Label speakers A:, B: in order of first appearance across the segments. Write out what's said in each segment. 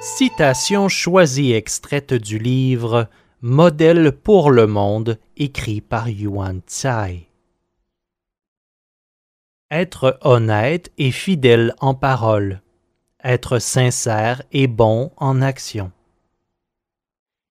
A: Citation choisie extraite du livre Modèle pour le monde écrit par Yuan Tsai. Être honnête et fidèle en parole. Être sincère et bon en action.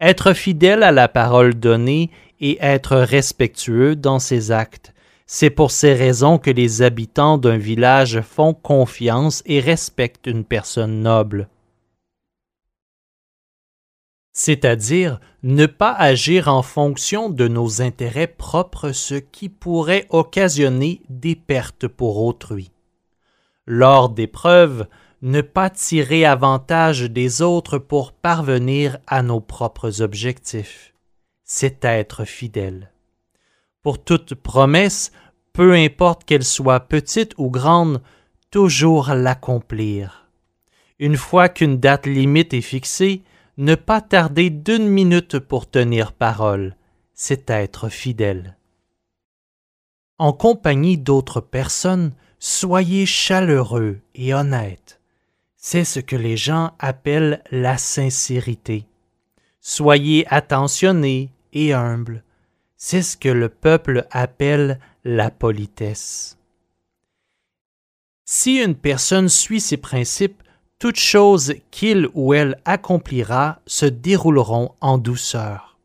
A: Être fidèle à la parole donnée et être respectueux dans ses actes. C'est pour ces raisons que les habitants d'un village font confiance et respectent une personne noble c'est-à-dire ne pas agir en fonction de nos intérêts propres, ce qui pourrait occasionner des pertes pour autrui. Lors d'épreuves, ne pas tirer avantage des autres pour parvenir à nos propres objectifs. C'est être fidèle. Pour toute promesse, peu importe qu'elle soit petite ou grande, toujours l'accomplir. Une fois qu'une date limite est fixée, ne pas tarder d'une minute pour tenir parole, c'est être fidèle. En compagnie d'autres personnes, soyez chaleureux et honnête. C'est ce que les gens appellent la sincérité. Soyez attentionné et humble. C'est ce que le peuple appelle la politesse. Si une personne suit ces principes, toutes choses qu'il ou elle accomplira se dérouleront en douceur.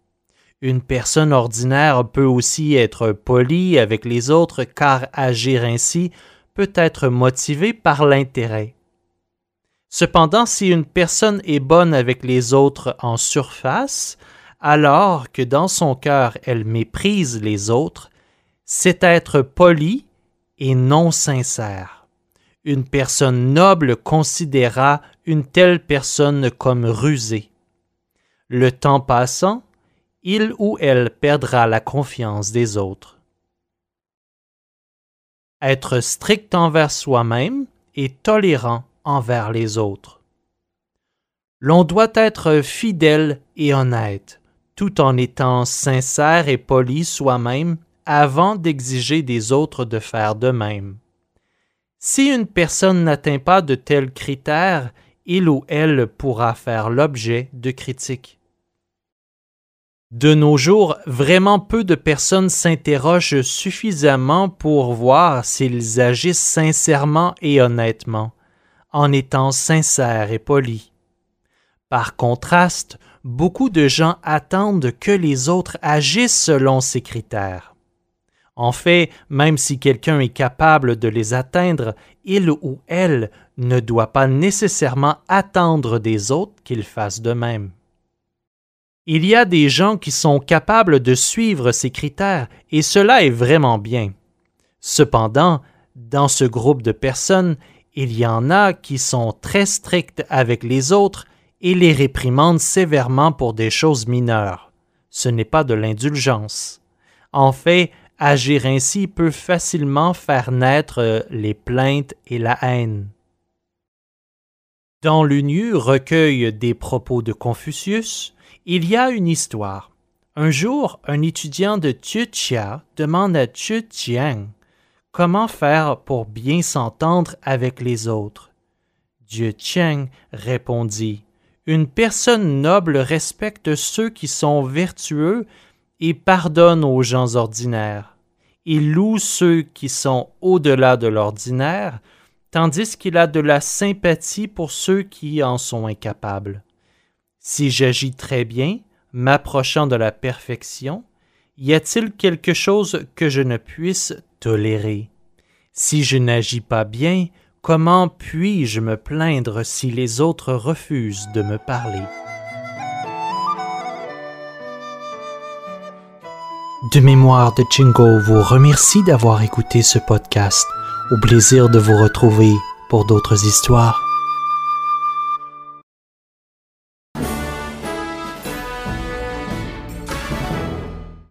A: Une personne ordinaire peut aussi être polie avec les autres car agir ainsi peut être motivé par l'intérêt. Cependant, si une personne est bonne avec les autres en surface, alors que dans son cœur elle méprise les autres, c'est être poli et non sincère une personne noble considéra une telle personne comme rusée. Le temps passant, il ou elle perdra la confiance des autres. Être strict envers soi-même et tolérant envers les autres. L'on doit être fidèle et honnête, tout en étant sincère et poli soi-même avant d'exiger des autres de faire de même. Si une personne n'atteint pas de tels critères, il ou elle pourra faire l'objet de critiques. De nos jours, vraiment peu de personnes s'interrogent suffisamment pour voir s'ils agissent sincèrement et honnêtement, en étant sincères et polis. Par contraste, beaucoup de gens attendent que les autres agissent selon ces critères. En fait, même si quelqu'un est capable de les atteindre, il ou elle ne doit pas nécessairement attendre des autres qu'ils fassent de même. Il y a des gens qui sont capables de suivre ces critères, et cela est vraiment bien. Cependant, dans ce groupe de personnes, il y en a qui sont très stricts avec les autres et les réprimandent sévèrement pour des choses mineures. Ce n'est pas de l'indulgence. En fait, Agir ainsi peut facilement faire naître euh, les plaintes et la haine. Dans l'Unu recueil des propos de Confucius, il y a une histoire. Un jour, un étudiant de Chia demande à Jiang comment faire pour bien s'entendre avec les autres. Qiang répondit Une personne noble respecte ceux qui sont vertueux et pardonne aux gens ordinaires. Il loue ceux qui sont au-delà de l'ordinaire, tandis qu'il a de la sympathie pour ceux qui en sont incapables. Si j'agis très bien, m'approchant de la perfection, y a-t-il quelque chose que je ne puisse tolérer? Si je n'agis pas bien, comment puis-je me plaindre si les autres refusent de me parler? De mémoire de Chingo vous remercie d'avoir écouté ce podcast. Au plaisir de vous retrouver pour d'autres histoires.